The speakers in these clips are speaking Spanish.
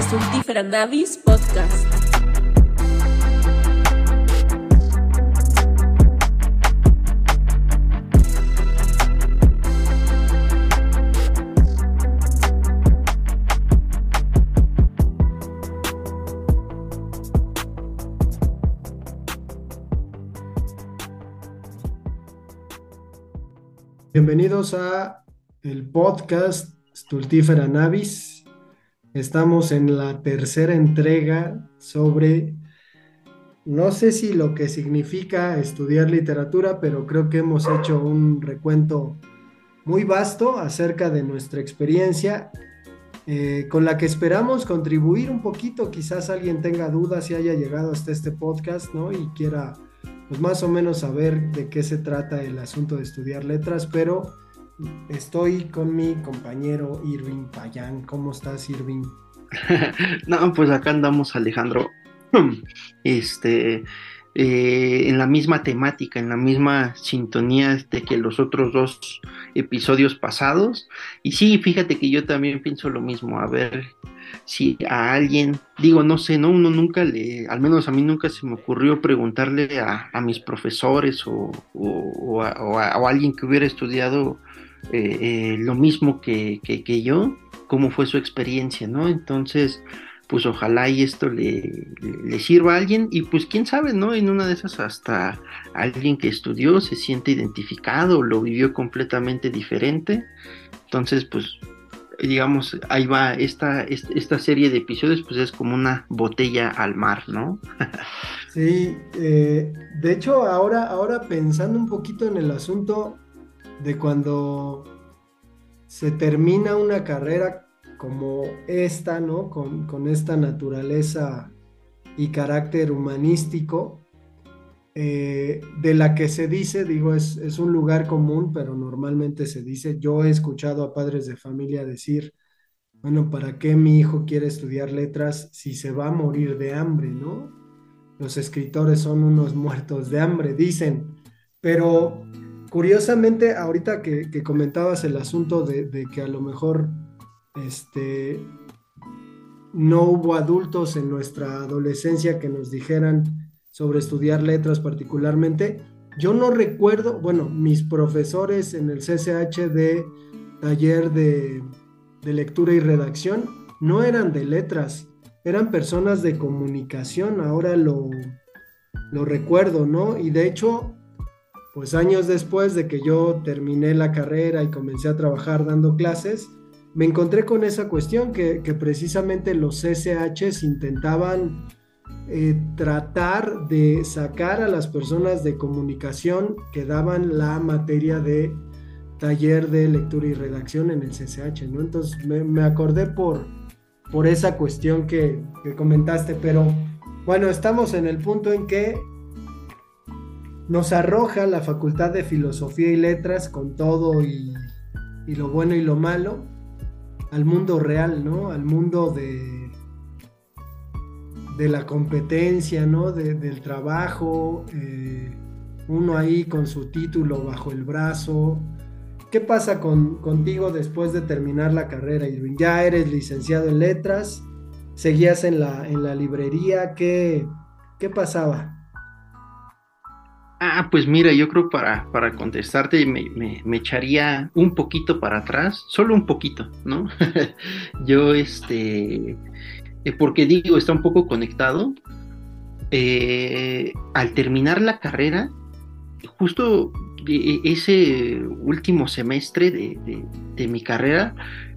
Stultífera Navis Podcast. Bienvenidos a el podcast Stultífera Navis. Estamos en la tercera entrega sobre, no sé si lo que significa estudiar literatura, pero creo que hemos hecho un recuento muy vasto acerca de nuestra experiencia, eh, con la que esperamos contribuir un poquito. Quizás alguien tenga dudas y haya llegado hasta este podcast, ¿no? Y quiera, pues más o menos saber de qué se trata el asunto de estudiar letras, pero Estoy con mi compañero Irving Payán. ¿Cómo estás, Irving? no, pues acá andamos, Alejandro. Este, eh, en la misma temática, en la misma sintonía de que los otros dos episodios pasados. Y sí, fíjate que yo también pienso lo mismo. A ver si a alguien, digo, no sé, no, uno nunca le, al menos a mí nunca se me ocurrió preguntarle a, mis profesores o, o, a, alguien que hubiera estudiado eh, eh, lo mismo que, yo, cómo fue su experiencia, ¿no? Entonces, pues ojalá y esto le, sirva a alguien y pues quién sabe, ¿no? En una de esas hasta alguien que estudió se siente identificado, lo vivió completamente diferente. Entonces, pues digamos, ahí va esta, esta serie de episodios, pues es como una botella al mar, ¿no? sí, eh, de hecho, ahora, ahora pensando un poquito en el asunto, de cuando se termina una carrera como esta, ¿no? Con, esta naturaleza y carácter humanístico, eh, de la que se dice, digo, es, es, un lugar común, pero normalmente se dice, yo he escuchado a padres de familia decir, bueno, ¿para qué mi hijo quiere estudiar letras si se va a morir de hambre, ¿no? Los escritores son unos muertos de hambre, dicen, pero curiosamente, ahorita que, comentabas el asunto de, que a lo mejor este, no hubo adultos en nuestra adolescencia que nos dijeran sobre estudiar letras particularmente, yo no recuerdo, bueno, mis profesores en el CCH de taller de, lectura y redacción no eran de letras, eran personas de comunicación, ahora lo recuerdo, ¿no? Y de hecho, pues años después de que yo terminé la carrera y comencé a trabajar dando clases, me encontré con esa cuestión que, precisamente los CCHs intentaban eh, tratar de sacar a las personas de comunicación que daban la materia de taller de lectura y redacción en el CCH, ¿no? Entonces me, acordé por, por esa cuestión que, que comentaste, pero bueno, estamos en el punto en que nos arroja la Facultad de Filosofía y Letras con todo y, lo bueno y lo malo al mundo real, ¿no? Al mundo de, de la competencia, ¿no? del trabajo, eh, uno ahí con su título bajo el brazo. ¿Qué pasa con, contigo después de terminar la carrera, Irving? Ya eres licenciado en letras, seguías en la, en la librería, ¿qué, qué pasaba? Ah, pues mira, yo creo para, para contestarte me, me, echaría un poquito para atrás, solo un poquito, ¿no? yo, este, eh, porque digo, está un poco conectado. Eh, al terminar la carrera, justo e, ese último semestre de, mi carrera,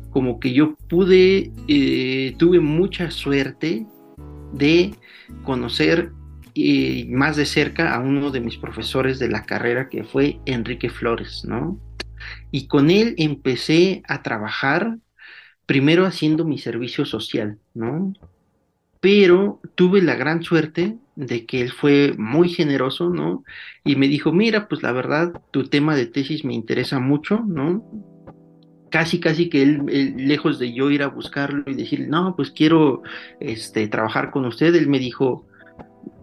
como que yo pude, eh, tuve mucha suerte de conocer y más de cerca a uno de mis profesores de la carrera que fue Enrique Flores, ¿no? Y con él empecé a trabajar primero haciendo mi servicio social, ¿no? Pero tuve la gran suerte de que él fue muy generoso, ¿no? Y me dijo, mira, pues la verdad, tu tema de tesis me interesa mucho, ¿no? Casi, casi que él, lejos de yo ir a buscarlo y decir, no, pues quiero este, trabajar con usted, él me dijo,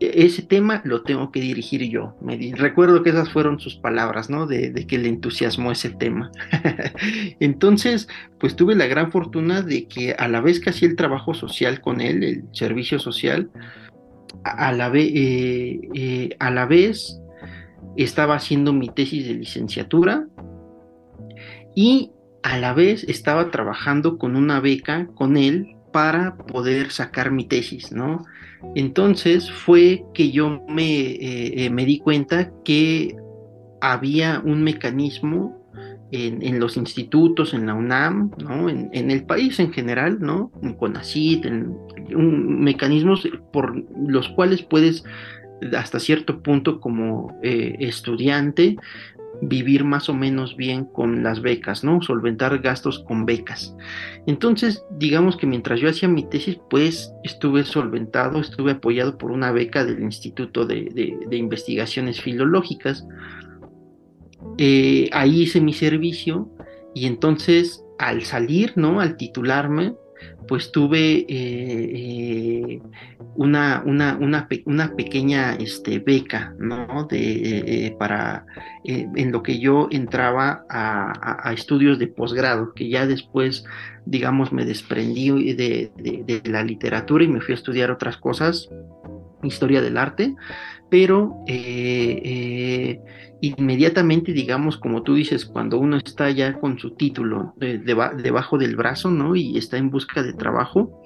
ese tema lo tengo que dirigir yo. Me recuerdo que esas fueron sus palabras, ¿no? De, que le entusiasmó ese tema. Entonces, pues tuve la gran fortuna de que a la vez que hacía el trabajo social con él, el servicio social, a la, eh, eh, a la vez estaba haciendo mi tesis de licenciatura y a la vez estaba trabajando con una beca con él para poder sacar mi tesis, ¿no? Entonces fue que yo me, eh, eh, me di cuenta que había un mecanismo en, los institutos, en la UNAM, ¿no? en, el país en general, ¿no? en CONACYT, en, mecanismos por los cuales puedes hasta cierto punto como eh, estudiante vivir más o menos bien con las becas, ¿no? Solventar gastos con becas. Entonces, digamos que mientras yo hacía mi tesis, pues estuve solventado, estuve apoyado por una beca del Instituto de, Investigaciones Filológicas. Eh, ahí hice mi servicio y entonces al salir, ¿no? Al titularme, pues tuve eh, eh, una, una, una, una, pequeña este, beca, ¿no? De, eh, para, en lo que yo entraba a, a, estudios de posgrado, que ya después, digamos, me desprendí de, de, la literatura y me fui a estudiar otras cosas, historia del arte, pero inmediatamente, digamos, como tú dices, cuando uno está ya con su título debajo del brazo, ¿no? Y está en busca de trabajo,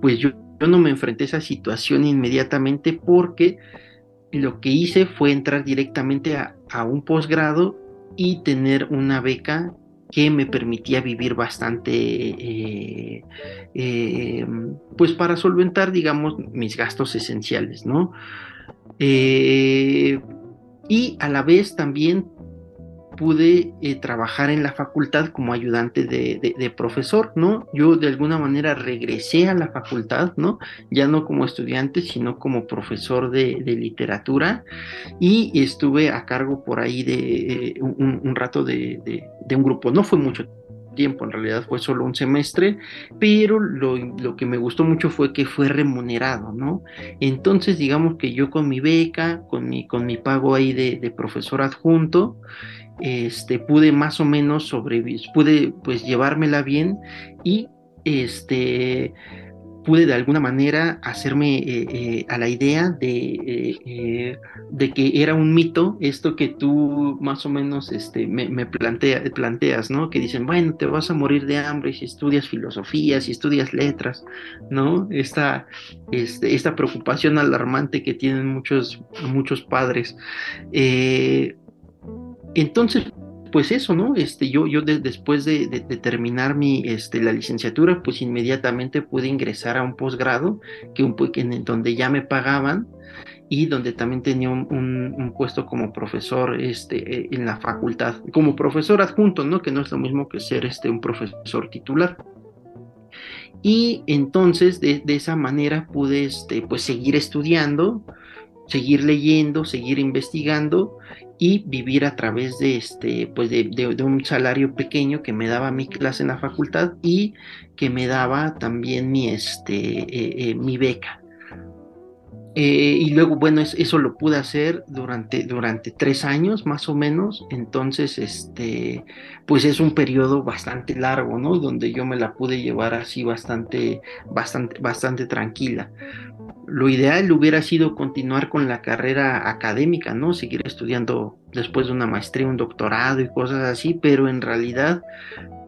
pues yo, yo no me enfrenté a esa situación inmediatamente porque lo que hice fue entrar directamente a, un posgrado y tener una beca que me permitía vivir bastante, eh, eh, pues para solventar, digamos, mis gastos esenciales, ¿no? Eh, y a la vez también pude eh, trabajar en la facultad como ayudante de, profesor, ¿no? Yo de alguna manera regresé a la facultad, ¿no? Ya no como estudiante, sino como profesor de, literatura y estuve a cargo por ahí de eh, un, rato de, un grupo, no fue mucho tiempo, en realidad fue solo un semestre, pero lo, que me gustó mucho fue que fue remunerado, ¿no? Entonces, digamos que yo con mi beca, con mi, con mi pago ahí de profesor adjunto, este, pude más o menos sobrevivir, pude pues llevármela bien y este pude de alguna manera hacerme eh, eh, a la idea de, eh, de, que era un mito esto que tú más o menos este, me, planteas, ¿no? Que dicen, bueno, te vas a morir de hambre si estudias filosofía, si estudias letras, ¿no? Esta, este, esta preocupación alarmante que tienen muchos, muchos padres. Entonces, pues eso, ¿no? Este, yo, yo después de, terminar mi, este, la licenciatura, pues inmediatamente pude ingresar a un posgrado, que un, en donde ya me pagaban y donde también tenía un, puesto como profesor este, eh, en la facultad, como profesor adjunto, ¿no? Que no es lo mismo que ser este, un profesor titular. Y entonces de, esa manera pude este, pues, seguir estudiando, seguir leyendo, seguir investigando y vivir a través de este pues de, un salario pequeño que me daba mi clase en la facultad y que me daba también mi este eh, eh, mi beca. Eh, y luego bueno eso lo pude hacer durante durante tres años más o menos. Entonces este pues es un periodo bastante largo no donde yo me la pude llevar así bastante bastante bastante tranquila lo ideal hubiera sido continuar con la carrera académica, ¿no? Seguir estudiando después de una maestría, un doctorado y cosas así, pero en realidad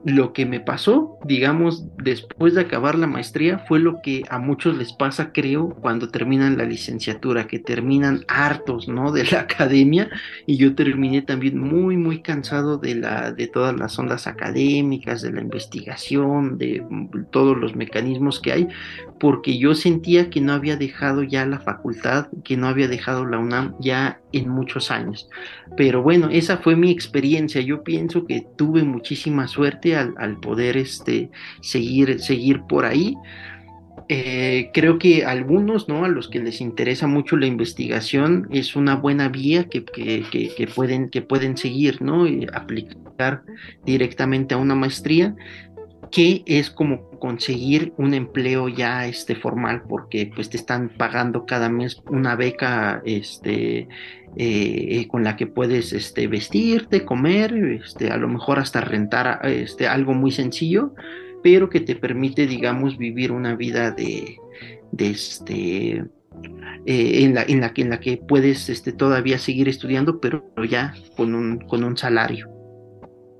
lo que me pasó, digamos, después de acabar la maestría fue lo que a muchos les pasa, creo, cuando terminan la licenciatura, que terminan hartos, ¿no? De la academia y yo terminé también muy, muy cansado de la, de todas las ondas académicas, de la investigación, de todos los mecanismos que hay, porque yo sentía que no había dejado ya la facultad, que no había dejado la UNAM ya en muchos años. Pero bueno, esa fue mi experiencia. Yo pienso que tuve muchísima suerte al, poder este, seguir, seguir por ahí. Eh, creo que algunos, ¿no? A los que les interesa mucho la investigación, es una buena vía que, pueden, que pueden seguir, ¿no? Y aplicar directamente a una maestría. Que es como conseguir un empleo ya este formal porque pues te están pagando cada mes una beca este eh, con la que puedes este vestirte comer este a lo mejor hasta rentar este algo muy sencillo pero que te permite digamos vivir una vida de, de este eh, en, la, en, la, en la que puedes este, todavía seguir estudiando, pero ya con un, con un salario.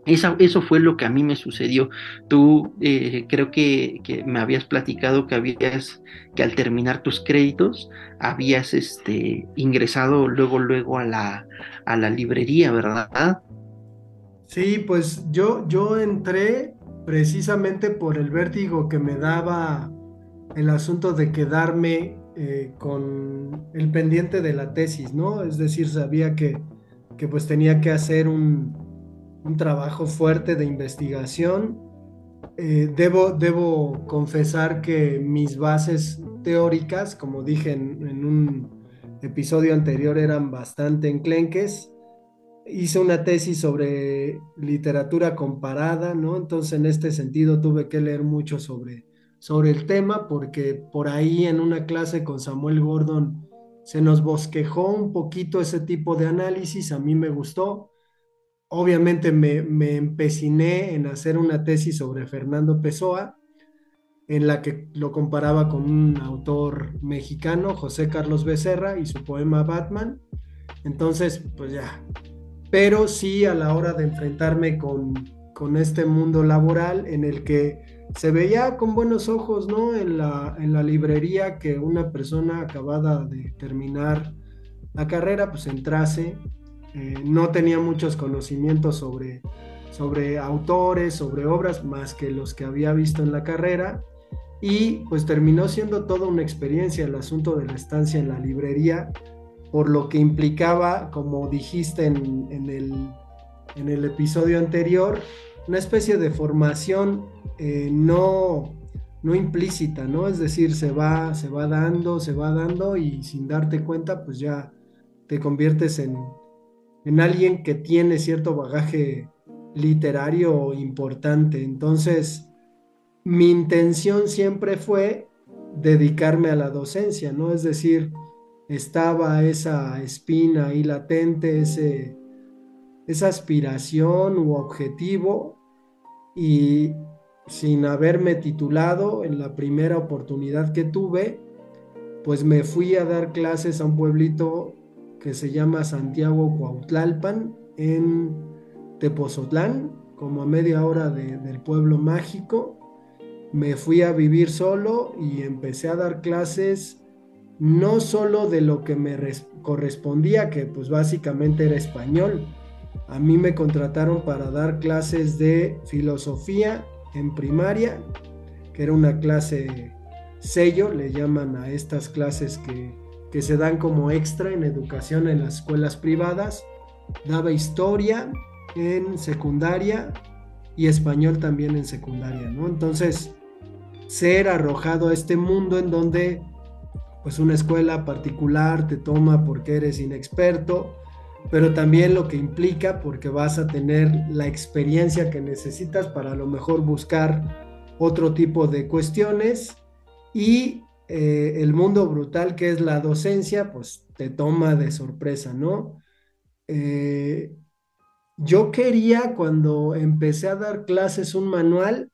Eso, fue lo que a mí me sucedió. Tú eh, creo que, me habías platicado que habías, que al terminar tus créditos, habías este, ingresado luego, luego a la, a la librería, ¿verdad? Sí, pues yo, yo entré precisamente por el vértigo que me daba el asunto de quedarme eh, con el pendiente de la tesis, ¿no? Es decir, sabía que, que pues tenía que hacer un, un trabajo fuerte de investigación. Eh, debo, debo confesar que mis bases teóricas, como dije en, un episodio anterior, eran bastante enclenques. Hice una tesis sobre literatura comparada, ¿no? Entonces, en este sentido, tuve que leer mucho sobre, sobre el tema, porque por ahí en una clase con Samuel Gordon se nos bosquejó un poquito ese tipo de análisis, a mí me gustó obviamente me, empeciné en hacer una tesis sobre Fernando Pessoa, en la que lo comparaba con un autor mexicano, José Carlos Becerra, y su poema Batman. Entonces, pues ya. Pero sí a la hora de enfrentarme con, con este mundo laboral en el que se veía con buenos ojos, ¿no? En la, en la librería que una persona acabada de terminar la carrera, pues entrase eh, no tenía muchos conocimientos sobre, sobre autores, sobre obras, más que los que había visto en la carrera. Y pues terminó siendo toda una experiencia el asunto de la estancia en la librería, por lo que implicaba, como dijiste en, el, en el, episodio anterior, una especie de formación eh, no, no implícita, ¿no? Es decir, se va, se va dando, se va dando y sin darte cuenta, pues ya te conviertes en, en alguien que tiene cierto bagaje literario importante. Entonces, mi intención siempre fue dedicarme a la docencia, ¿no? Es decir, estaba esa espina ahí latente, ese, esa aspiración u objetivo y sin haberme titulado en la primera oportunidad que tuve, pues me fui a dar clases a un pueblito que se llama Santiago Cuautlalpan en Tepozotlán, como a media hora del pueblo mágico. Me fui a vivir solo y empecé a dar clases no solo de lo que me correspondía, que pues básicamente era español. A mí me contrataron para dar clases de filosofía en primaria, que era una clase sello, le llaman a estas clases que que se dan como extra en educación en las escuelas privadas. Daba historia en secundaria y español también en secundaria, ¿no? Entonces, ser arrojado a este mundo en donde pues una escuela particular te toma porque eres inexperto, pero también lo que implica porque vas a tener la experiencia que necesitas para a lo mejor buscar otro tipo de cuestiones y eh, el mundo brutal que es la docencia, pues te toma de sorpresa, ¿no? Eh, yo quería cuando empecé a dar clases un manual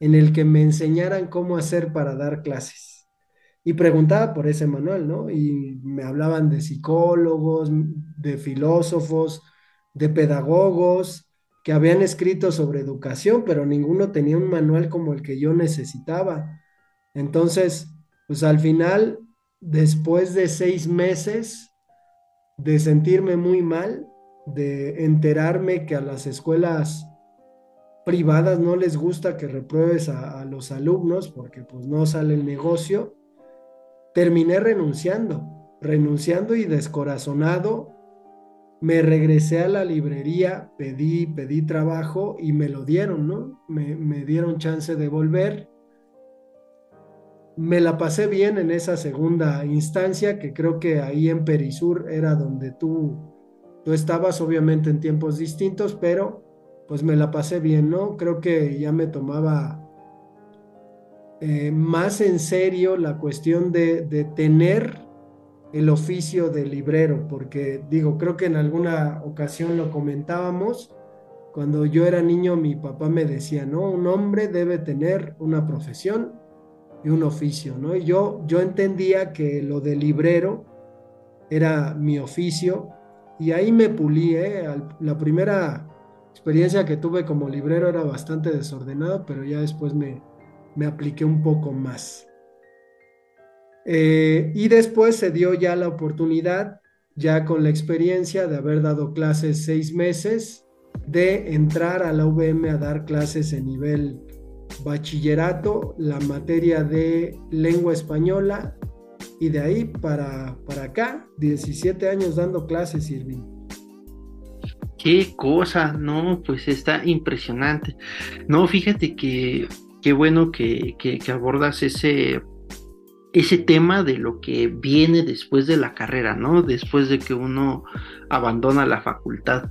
en el que me enseñaran cómo hacer para dar clases. Y preguntaba por ese manual, ¿no? Y me hablaban de psicólogos, de filósofos, de pedagogos que habían escrito sobre educación, pero ninguno tenía un manual como el que yo necesitaba. Entonces, pues al final, después de seis meses de sentirme muy mal, de enterarme que a las escuelas privadas no les gusta que repruebes a, los alumnos porque pues no sale el negocio, terminé renunciando, renunciando y descorazonado. Me regresé a la librería, pedí, pedí trabajo y me lo dieron, ¿no? Me, me dieron chance de volver me la pasé bien en esa segunda instancia, que creo que ahí en Perisur era donde tú, tú estabas, obviamente en tiempos distintos, pero pues me la pasé bien, ¿no? Creo que ya me tomaba eh, más en serio la cuestión de, de tener el oficio de librero, porque digo, creo que en alguna ocasión lo comentábamos, cuando yo era niño mi papá me decía, ¿no? Un hombre debe tener una profesión un oficio, ¿no? Y yo, yo entendía que lo de librero era mi oficio y ahí me pulí, ¿eh? La primera experiencia que tuve como librero era bastante desordenado, pero ya después me, me apliqué un poco más. Eh, y después se dio ya la oportunidad, ya con la experiencia de haber dado clases seis meses, de entrar a la UVM a dar clases en nivel bachillerato, la materia de lengua española, y de ahí para, para acá, 17 años dando clases, Irving. Qué cosa, no, pues está impresionante. No, fíjate que qué bueno que, que abordas ese ese tema de lo que viene después de la carrera, ¿no? Después de que uno abandona la facultad.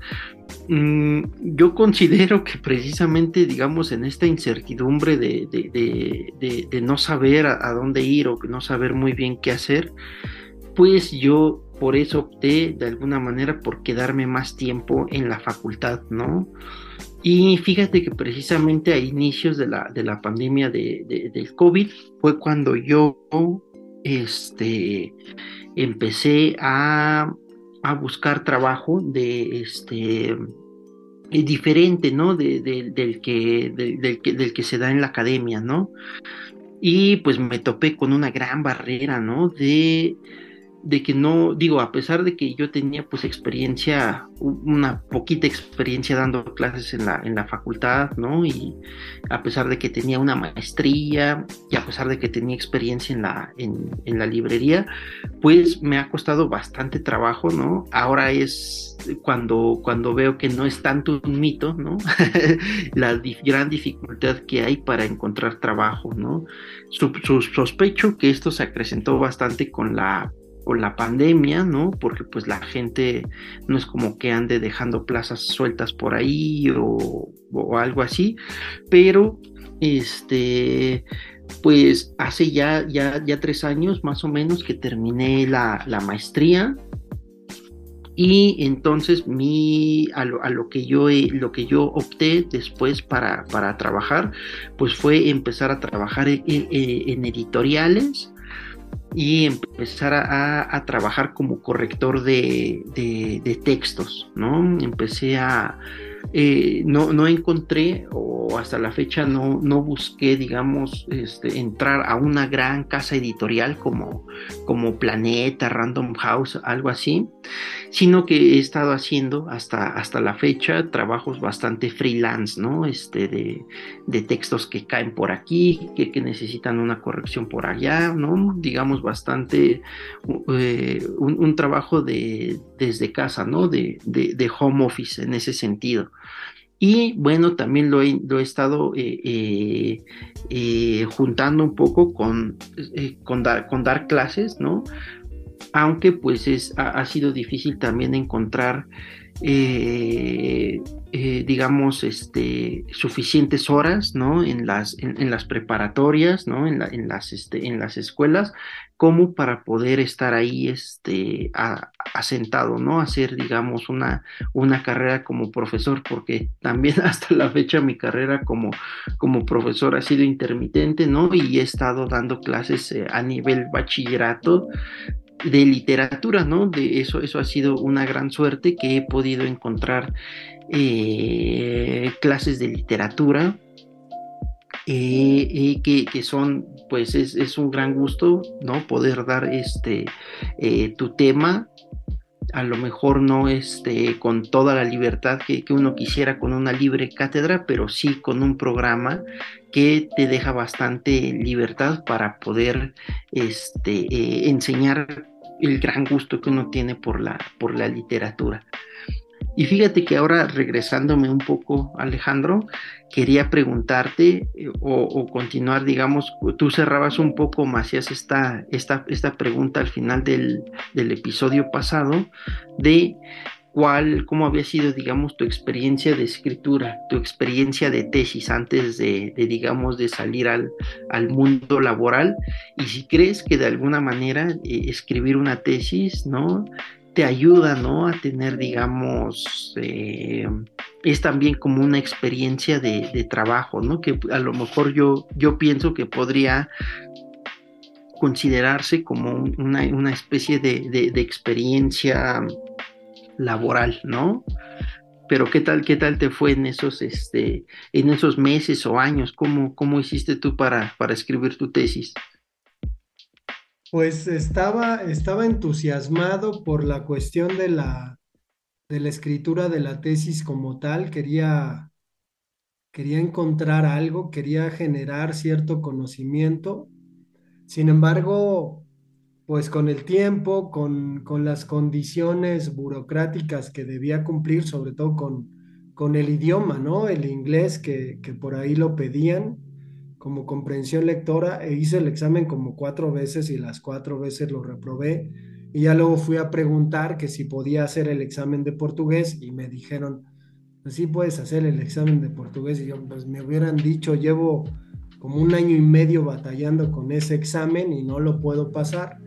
Mm, yo considero que precisamente, digamos, en esta incertidumbre de, de, no saber a, dónde ir o no saber muy bien qué hacer, pues yo por eso opté de alguna manera por quedarme más tiempo en la facultad, ¿no? Y fíjate que precisamente a inicios de la, de la pandemia de, del COVID fue cuando yo este, empecé a, a buscar trabajo de este eh, diferente, ¿no? De, del, que, del, que, del que se da en la academia, ¿no? Y pues me topé con una gran barrera, ¿no? De de que no, digo, a pesar de que yo tenía pues experiencia, una poquita experiencia dando clases en la, en la facultad, ¿no? Y a pesar de que tenía una maestría y a pesar de que tenía experiencia en la, en, en la librería, pues me ha costado bastante trabajo, ¿no? Ahora es cuando, cuando veo que no es tanto un mito, ¿no? la gran dificultad que hay para encontrar trabajo, ¿no? sospecho que esto se acrecentó bastante con la o la pandemia, ¿no? Porque pues la gente no es como que ande dejando plazas sueltas por ahí o, algo así, pero este, pues hace ya, ya, ya tres años más o menos que terminé la, maestría. Y entonces mi, a, lo, que yo, lo que yo opté después para, para trabajar, pues fue empezar a trabajar en editoriales y empezar a, trabajar como corrector de, de, textos, ¿no? Empecé a, eh, no, no encontré o hasta la fecha no, no busqué, digamos, este, entrar a una gran casa editorial como, como Planeta, Random House, algo así, sino que he estado haciendo hasta, hasta la fecha trabajos bastante freelance, ¿no? Este, de, de textos que caen por aquí, que, que, necesitan una corrección por allá, ¿no? Digamos, bastante eh, un, trabajo de, desde casa, ¿no? De, de, de home office en ese sentido. Y bueno, también lo he, lo he estado eh, eh, eh, juntando un poco con, con, dar, con, dar, clases, ¿no? Aunque pues es, ha, sido difícil también encontrar, digamos, este, suficientes horas, ¿no? En las, en, las preparatorias, ¿no? En, en, las, este, en las escuelas como para poder estar ahí este, asentado, ¿no? Hacer, digamos, una, una carrera como profesor, porque también hasta la fecha mi carrera como, como profesor ha sido intermitente, ¿no? Y he estado dando clases eh, a nivel bachillerato de literatura, ¿no? De eso, eso ha sido una gran suerte que he podido encontrar eh, clases de literatura eh, que, son, pues es, un gran gusto, ¿no? Poder dar este, eh, tu tema, a lo mejor no este, con toda la libertad que, uno quisiera con una libre cátedra, pero sí con un programa que te deja bastante libertad para poder este, eh, enseñar el gran gusto que uno tiene por la, por la literatura. Y fíjate que ahora regresándome un poco, Alejandro, quería preguntarte eh, o, continuar, digamos, tú cerrabas un poco, me hacías esta, esta, esta pregunta al final del, episodio pasado de cómo había sido, digamos, tu experiencia de escritura, tu experiencia de tesis antes de, digamos, de salir al, mundo laboral y si crees que de alguna manera eh, escribir una tesis, ¿no? Te ayuda, ¿no? A tener, digamos, eh, es también como una experiencia de, trabajo, ¿no? Que a lo mejor yo, yo pienso que podría considerarse como una, especie de experiencia laboral, ¿no? Pero qué tal, qué tal te fue en esos, este, en esos meses o años, cómo, cómo hiciste tú para, para escribir tu tesis. Pues estaba, estaba entusiasmado por la cuestión de la, de la escritura de la tesis como tal. Quería, quería encontrar algo, quería generar cierto conocimiento. Sin embargo, pues con el tiempo, con, las condiciones burocráticas que debía cumplir, sobre todo con, con el idioma, ¿no? El inglés que, por ahí lo pedían como comprensión lectora, e hice el examen como cuatro veces y las cuatro veces lo reprobé. Y ya luego fui a preguntar que si podía hacer el examen de portugués y me dijeron, pues sí puedes hacer el examen de portugués. Y yo, pues me hubieran dicho, llevo como un año y medio batallando con ese examen y no lo puedo pasar.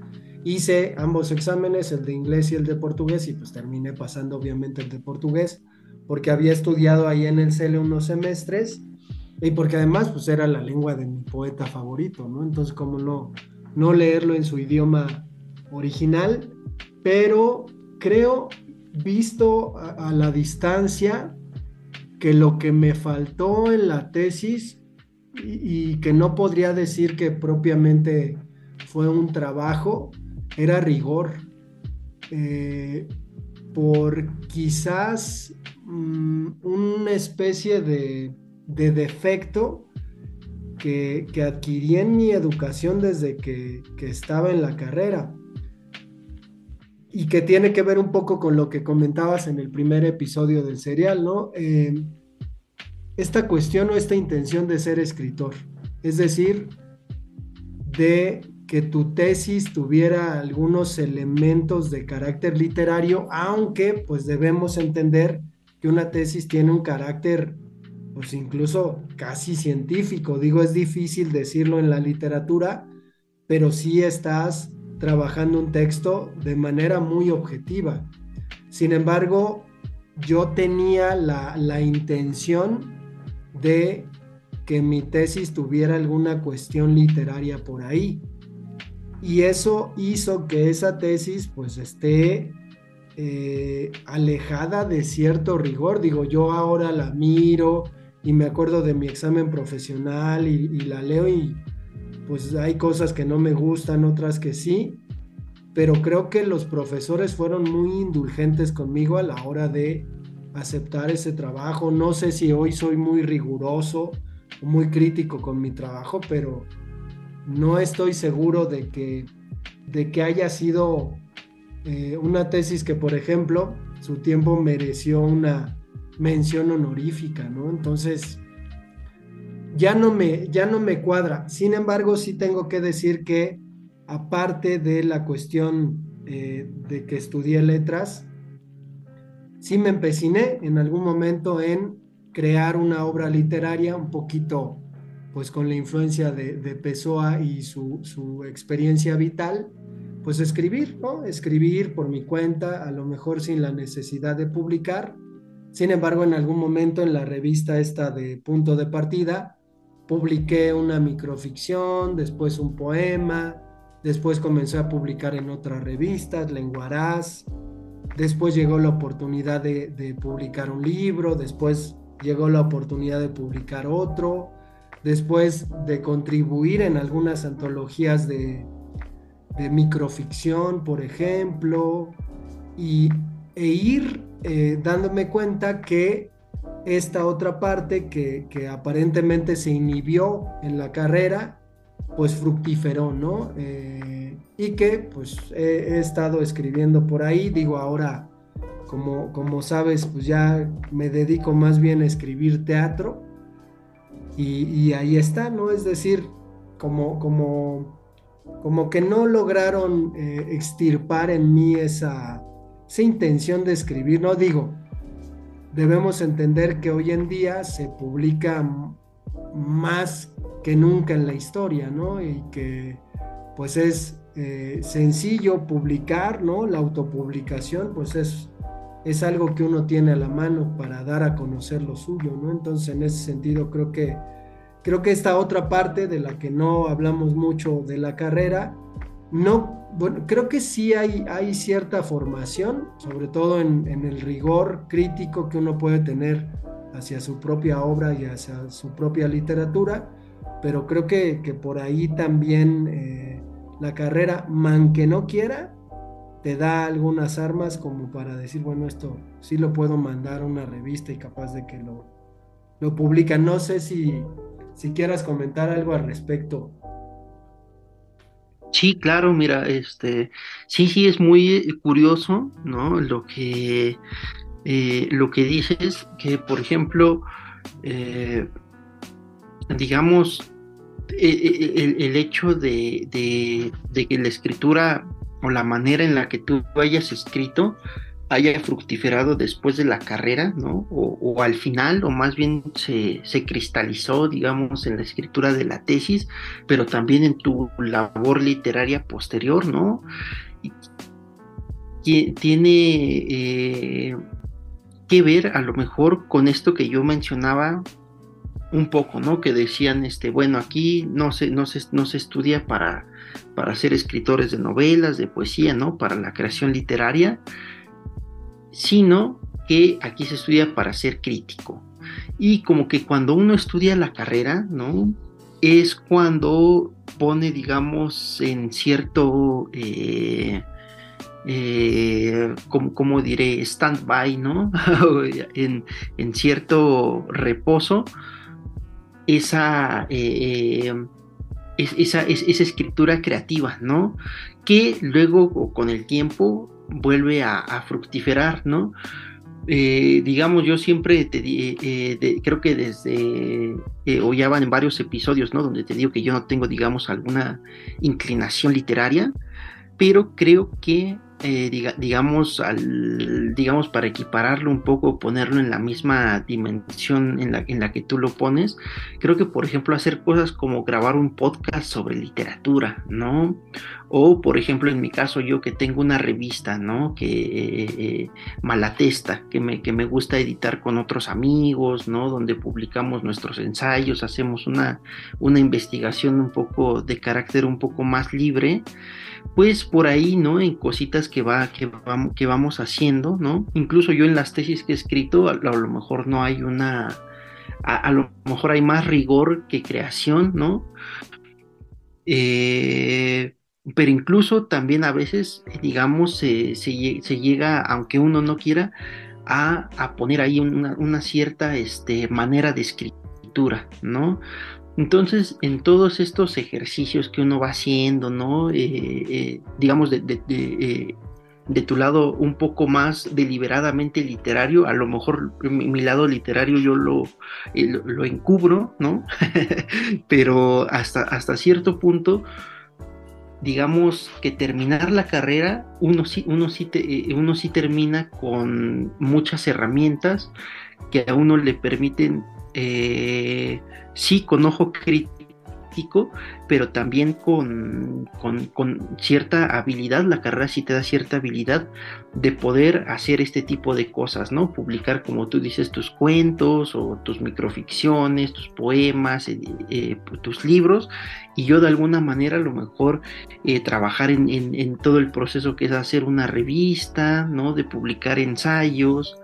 Hice ambos exámenes, el de inglés y el de portugués, y pues terminé pasando obviamente el de portugués, porque había estudiado ahí en el CELE unos semestres y porque además pues era la lengua de mi poeta favorito, ¿no? Entonces, ¿cómo no, no leerlo en su idioma original? Pero creo, visto a, a la distancia, que lo que me faltó en la tesis y, y que no podría decir que propiamente fue un trabajo, era rigor. Eh, por quizás mm, una especie de, defecto que, adquirí en mi educación desde que, estaba en la carrera y que tiene que ver un poco con lo que comentabas en el primer episodio del serial, ¿no? Eh, esta cuestión o esta intención de ser escritor, es decir, de que tu tesis tuviera algunos elementos de carácter literario, aunque pues debemos entender que una tesis tiene un carácter pues incluso casi científico. Digo, es difícil decirlo en la literatura, pero sí estás trabajando un texto de manera muy objetiva. Sin embargo, yo tenía la, la intención de que mi tesis tuviera alguna cuestión literaria por ahí y eso hizo que esa tesis pues esté eh, alejada de cierto rigor. Digo, yo ahora la miro y me acuerdo de mi examen profesional y, la leo y pues hay cosas que no me gustan, otras que sí, pero creo que los profesores fueron muy indulgentes conmigo a la hora de aceptar ese trabajo. No sé si hoy soy muy riguroso muy crítico con mi trabajo, pero no estoy seguro de que, de que haya sido eh, una tesis que, por ejemplo, su tiempo mereció una mención honorífica, ¿no? Entonces, ya no me, ya no me cuadra. Sin embargo, sí tengo que decir que, aparte de la cuestión eh, de que estudié letras, sí me empeciné en algún momento en crear una obra literaria un poquito pues con la influencia de, Pessoa y su, experiencia vital, pues escribir, ¿no? Escribir por mi cuenta, a lo mejor sin la necesidad de publicar. Sin embargo, en algún momento en la revista esta de Punto de Partida, publiqué una microficción, después un poema, después comencé a publicar en otras revistas, Lenguaraz, después llegó la oportunidad de, de publicar un libro, después llegó la oportunidad de publicar otro, después de contribuir en algunas antologías de, microficción, por ejemplo, y, e ir eh, dándome cuenta que esta otra parte que, aparentemente se inhibió en la carrera, pues fructiferó, ¿no? Eh, y que pues he, estado escribiendo por ahí, digo ahora, como, como sabes, pues ya me dedico más bien a escribir teatro, y, ahí está, ¿no? Es decir, como, como, como que no lograron eh, extirpar en mí esa, esa intención de escribir, no digo, debemos entender que hoy en día se publica más que nunca en la historia, ¿no? Y que pues es eh, sencillo publicar, ¿no? La autopublicación, pues es, es algo que uno tiene a la mano para dar a conocer lo suyo, ¿no? Entonces, en ese sentido, creo que, creo que esta otra parte de la que no hablamos mucho de la carrera, no, bueno, creo que sí hay, hay cierta formación, sobre todo en, el rigor crítico que uno puede tener hacia su propia obra y hacia su propia literatura, pero creo que, por ahí también... Eh, la carrera, man que no quiera, te da algunas armas como para decir, bueno, esto sí lo puedo mandar a una revista y capaz de que lo, lo publican. No sé si, si quieras comentar algo al respecto. Sí, claro, mira, este, sí, sí, es muy curioso, ¿no? Lo que, eh, lo que dices, que por ejemplo, eh, digamos, eh, eh, el, hecho de, que la escritura o la manera en la que tú hayas escrito haya fructiferado después de la carrera, ¿no? O, al final, o más bien se, cristalizó, digamos, en la escritura de la tesis, pero también en tu labor literaria posterior, ¿no? Y tiene eh, que ver a lo mejor con esto que yo mencionaba un poco, ¿no? Que decían, este, bueno, aquí no se, no se, no se estudia para, para ser escritores de novelas, de poesía, ¿no? Para la creación literaria, sino que aquí se estudia para ser crítico. Y como que cuando uno estudia la carrera, ¿no? Es cuando pone, digamos, en cierto, eh, eh, como, diré, stand-by, ¿no? en, en, cierto reposo esa, eh, esa, esa, escritura creativa, ¿no? Que luego con el tiempo vuelve a, fructiferar, ¿no? Eh, digamos, yo siempre te eh, creo que desde, ya van en varios episodios, ¿no? Donde te digo que yo no tengo, digamos, alguna inclinación literaria, pero creo que eh, digamos, al, digamos, para equipararlo un poco, ponerlo en la misma dimensión en la, en la que tú lo pones, creo que, por ejemplo, hacer cosas como grabar un podcast sobre literatura, ¿no? O, por ejemplo, en mi caso, yo que tengo una revista, ¿no? Que eh, eh, Malatesta, que me, que me gusta editar con otros amigos, ¿no? Donde publicamos nuestros ensayos, hacemos una, una investigación un poco de carácter un poco más libre pues por ahí, ¿no? En cositas que, va, que, vamos, que vamos haciendo, ¿no? Incluso yo en las tesis que he escrito, a, lo mejor no hay una, a, lo mejor hay más rigor que creación, ¿no? Eh, pero incluso también a veces, digamos, se, llega, aunque uno no quiera, a, poner ahí una, una, cierta este, manera de escritura, ¿no? Entonces, en todos estos ejercicios que uno va haciendo, ¿no? Eh, eh, digamos, eh, de, tu lado un poco más deliberadamente literario, a lo mejor mi, lado literario yo lo, encubro, ¿no? Pero hasta, hasta cierto punto, digamos que terminar la carrera, uno sí, uno sí, uno sí termina con muchas herramientas que a uno le permiten eh, sí con ojo crítico, pero también con, con, cierta habilidad, la carrera sí te da cierta habilidad de poder hacer este tipo de cosas, ¿no? Publicar, como tú dices, tus cuentos o tus microficciones, tus poemas, eh, eh, tus libros, y yo de alguna manera a lo mejor trabajar en, en, todo el proceso que es hacer una revista, ¿no? De publicar ensayos,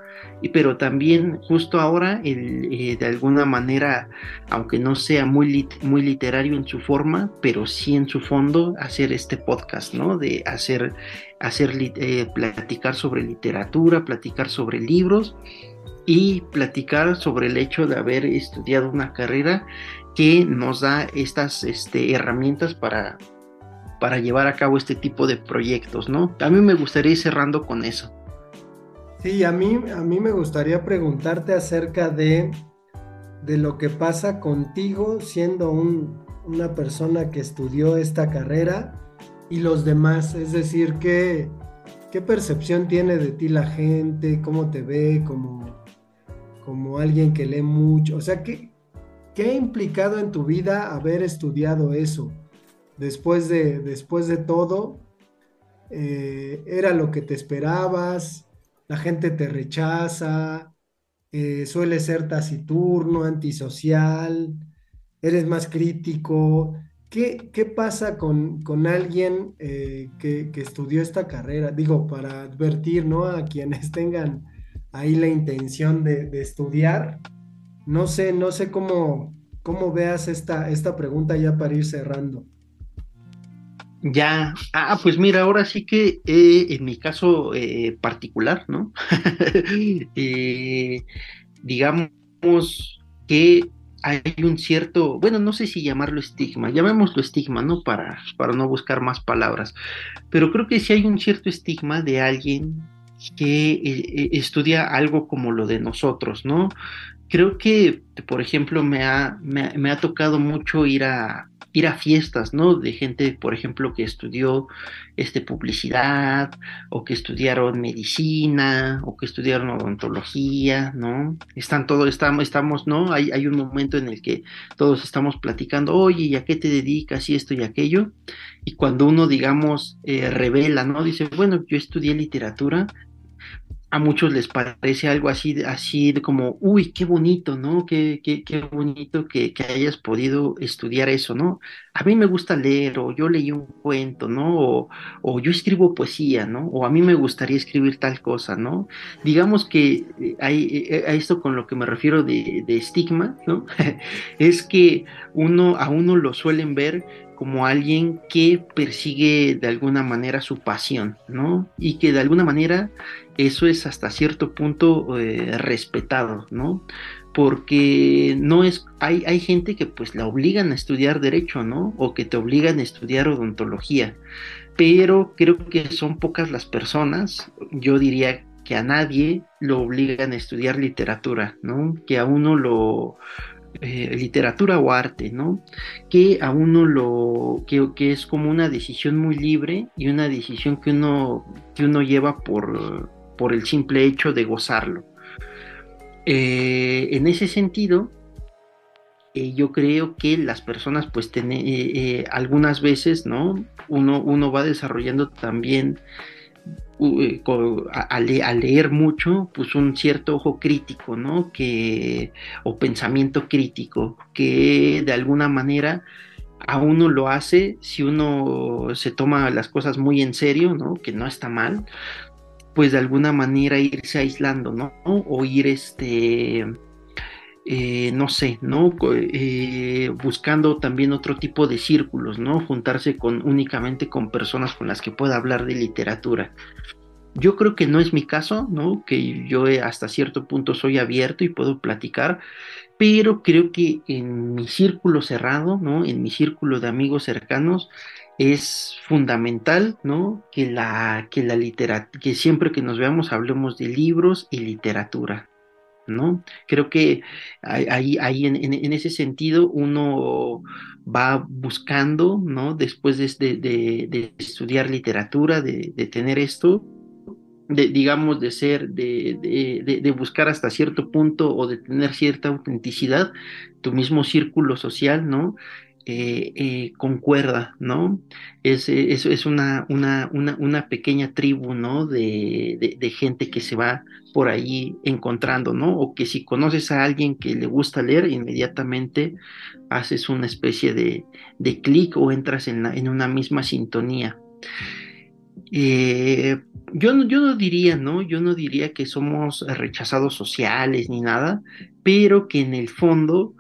pero también justo ahora, eh, de alguna manera, aunque no sea muy, muy literario en su forma, pero sí en su fondo, hacer este podcast, ¿no? De hacer, hacer eh, platicar sobre literatura, platicar sobre libros y platicar sobre el hecho de haber estudiado una carrera que nos da estas este, herramientas para, para llevar a cabo este tipo de proyectos, ¿no? A mí me gustaría ir cerrando con eso. Sí, a mí, a mí me gustaría preguntarte acerca de, de lo que pasa contigo siendo una persona que estudió esta carrera y los demás. Es decir, ¿qué, ¿Qué percepción tiene de ti la gente? ¿Cómo te ve como, como alguien que lee mucho? O sea, ¿qué, ¿qué ha implicado en tu vida haber estudiado eso? Después de, después de todo, eh, ¿era lo que te esperabas? ¿La gente te rechaza? Eh, ¿Suele ser taciturno, antisocial? ¿Eres más crítico? ¿Qué, pasa con, alguien eh, que, estudió esta carrera? Digo, para advertir ¿no? a quienes tengan ahí la intención de, estudiar. No sé, no sé cómo, cómo veas esta, esta pregunta ya para ir cerrando. Ya, ah, pues mira, ahora sí que eh, en mi caso eh, particular, ¿no? digamos que hay un cierto, bueno, no sé si llamarlo estigma, llamémoslo estigma, ¿no? Para, para no buscar más palabras, pero creo que sí hay un cierto estigma de alguien que eh, eh, estudia algo como lo de nosotros, ¿no? Creo que, por ejemplo, me ha, me ha tocado mucho ir a, ir a fiestas, ¿no? De gente, por ejemplo, que estudió este, publicidad, o que estudiaron medicina, o que estudiaron odontología, ¿no? Están todos, estamos, estamos, ¿no? Hay, hay un momento en el que todos estamos platicando, oye, ¿y a qué te dedicas? Y esto y aquello. Y cuando uno, digamos, eh, revela, ¿no? Dice, bueno, yo estudié literatura, a muchos les parece algo así, así de como, uy, qué bonito, ¿no? Qué, qué, qué bonito que, hayas podido estudiar eso, ¿no? A mí me gusta leer, o yo leí un cuento, ¿no? O, yo escribo poesía, ¿no? O a mí me gustaría escribir tal cosa, ¿no? Digamos que eh, hay, eh, a esto con lo que me refiero de estigma, ¿no? es que uno, a uno lo suelen ver como alguien que persigue de alguna manera su pasión, ¿no? Y que de alguna manera eso es hasta cierto punto eh, respetado, ¿no? Porque no es, hay, hay gente que pues la obligan a estudiar derecho, ¿no? O que te obligan a estudiar odontología, pero creo que son pocas las personas, yo diría que a nadie lo obligan a estudiar literatura, ¿no? Que a uno lo, eh, literatura o arte, ¿no? Que a uno lo, que, que, es como una decisión muy libre y una decisión que uno, que uno lleva por, por el simple hecho de gozarlo. Eh, en ese sentido, eh, yo creo que las personas, pues, algunas veces, ¿no? Uno, uno va desarrollando también eh, a, leer mucho, pues un cierto ojo crítico, ¿no? Que, o pensamiento crítico, que de alguna manera a uno lo hace si uno se toma las cosas muy en serio, ¿no? Que no está mal, pues de alguna manera irse aislando, ¿no? O ir este eh, no sé, ¿no? Eh, buscando también otro tipo de círculos, ¿no? Juntarse con únicamente con personas con las que pueda hablar de literatura. Yo creo que no es mi caso, ¿no? Que yo hasta cierto punto soy abierto y puedo platicar, pero creo que en mi círculo cerrado, ¿no? En mi círculo de amigos cercanos es fundamental, ¿no? Que la que la literatura, que siempre que nos veamos hablemos de libros y literatura, ¿no? Creo que ahí, ahí en, ese sentido uno va buscando, ¿no? Después de, estudiar literatura, de, tener esto, de, digamos, de ser, de, buscar hasta cierto punto o de tener cierta autenticidad, tu mismo círculo social, ¿no? Eh, eh, concuerda, ¿no? Es, es, es una, una, una, una, pequeña tribu, ¿no? De, de, gente que se va por ahí encontrando, ¿no? O que si conoces a alguien que le gusta leer, inmediatamente haces una especie de, de clic o entras en, en, una misma sintonía. Eh, yo, yo no diría, ¿no? Yo no diría que somos rechazados sociales ni nada, pero que en el fondo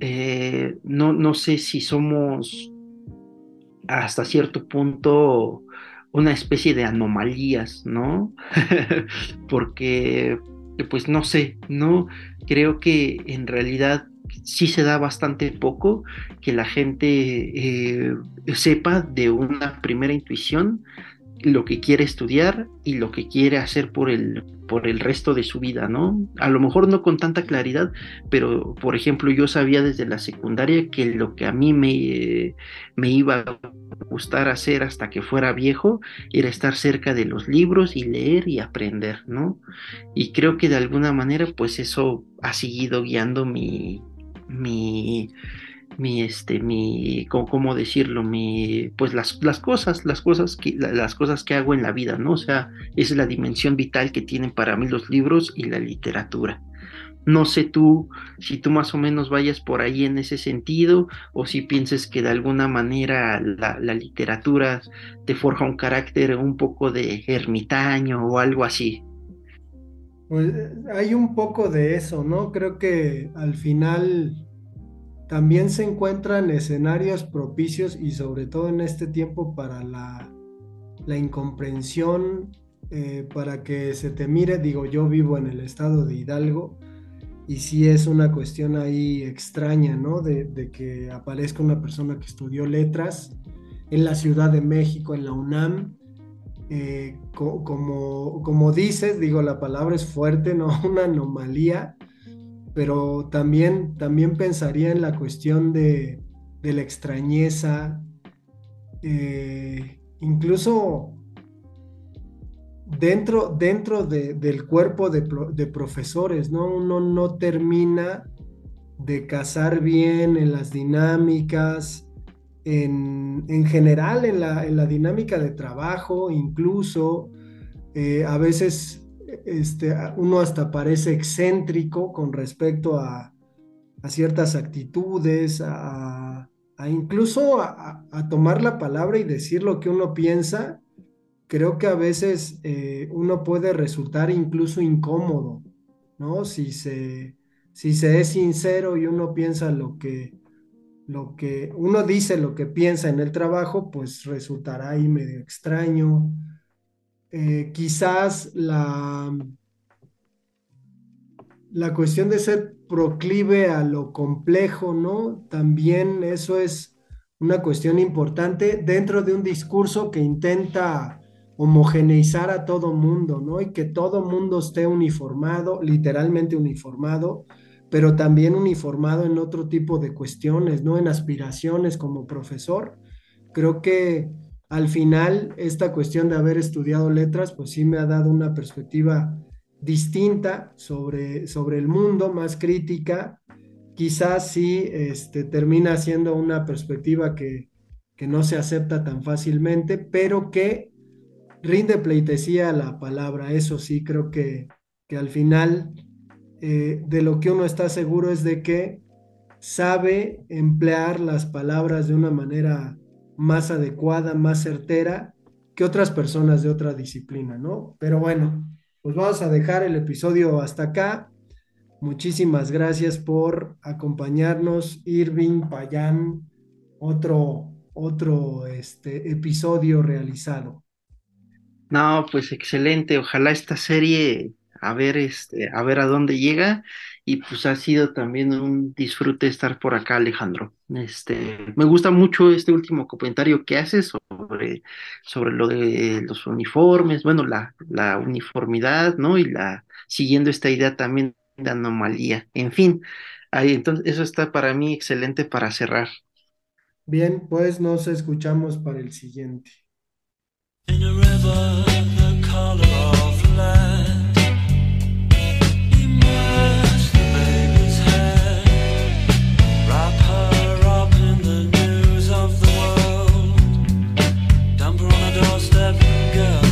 eh, no, no sé si somos hasta cierto punto una especie de anomalías, ¿no? Porque, pues no sé, ¿no? Creo que en realidad sí se da bastante poco que la gente eh, sepa de una primera intuición lo que quiere estudiar y lo que quiere hacer por el, por el resto de su vida, ¿no? A lo mejor no con tanta claridad, pero por ejemplo yo sabía desde la secundaria que lo que a mí me, me iba a gustar hacer hasta que fuera viejo era estar cerca de los libros y leer y aprender, ¿no? Y creo que de alguna manera pues eso ha seguido guiando mi, mi, mi este mi cómo, decirlo mi pues las, las cosas las cosas que las cosas que hago en la vida no o sea es la dimensión vital que tienen para mí los libros y la literatura. No sé tú si tú más o menos vayas por ahí en ese sentido o si pienses que de alguna manera la, la literatura te forja un carácter un poco de ermitaño o algo así. Pues hay un poco de eso no creo que al final también se encuentran escenarios propicios y sobre todo en este tiempo para la, incomprensión, eh, para que se te mire, digo, yo vivo en el estado de Hidalgo y sí es una cuestión ahí extraña, ¿no? De, que aparezca una persona que estudió letras en la Ciudad de México, en la UNAM, eh, como, como dices, digo, la palabra es fuerte, ¿no? Una anomalía pero también, también pensaría en la cuestión de, la extrañeza, eh, incluso dentro, dentro del cuerpo de, profesores, ¿no? Uno no termina de casar bien en las dinámicas, en, general en la, dinámica de trabajo, incluso eh, a veces este, uno hasta parece excéntrico con respecto a, ciertas actitudes, a, incluso a, tomar la palabra y decir lo que uno piensa. Creo que a veces eh, uno puede resultar incluso incómodo, ¿no? Si se, si se es sincero y uno piensa lo que, lo que uno dice lo que piensa en el trabajo, pues resultará ahí medio extraño. Eh, quizás la, la cuestión de ser proclive a lo complejo, ¿no? También eso es una cuestión importante dentro de un discurso que intenta homogeneizar a todo mundo, ¿no? Y que todo mundo esté uniformado, literalmente uniformado, pero también uniformado en otro tipo de cuestiones, ¿no? En aspiraciones como profesor. Creo que al final esta cuestión de haber estudiado letras, pues sí me ha dado una perspectiva distinta sobre, sobre el mundo, más crítica. Quizás sí este, termina siendo una perspectiva que, no se acepta tan fácilmente, pero que rinde pleitesía a la palabra. Eso sí, creo que, que al final eh, de lo que uno está seguro es de que sabe emplear las palabras de una manera más adecuada, más certera que otras personas de otra disciplina, ¿no? Pero bueno, pues vamos a dejar el episodio hasta acá. Muchísimas gracias por acompañarnos, Irving, Payán, otro, otro este, episodio realizado. No, pues excelente. Ojalá esta serie a ver, este, a ver a dónde llega. Y pues ha sido también un disfrute estar por acá, Alejandro. Este, me gusta mucho este último comentario que haces sobre, sobre lo de los uniformes, bueno, la, la uniformidad, ¿no? Y la, siguiendo esta idea también de anomalía. En fin, ahí, entonces, eso está para mí excelente para cerrar. Bien, pues nos escuchamos para el siguiente. doorstep, girl.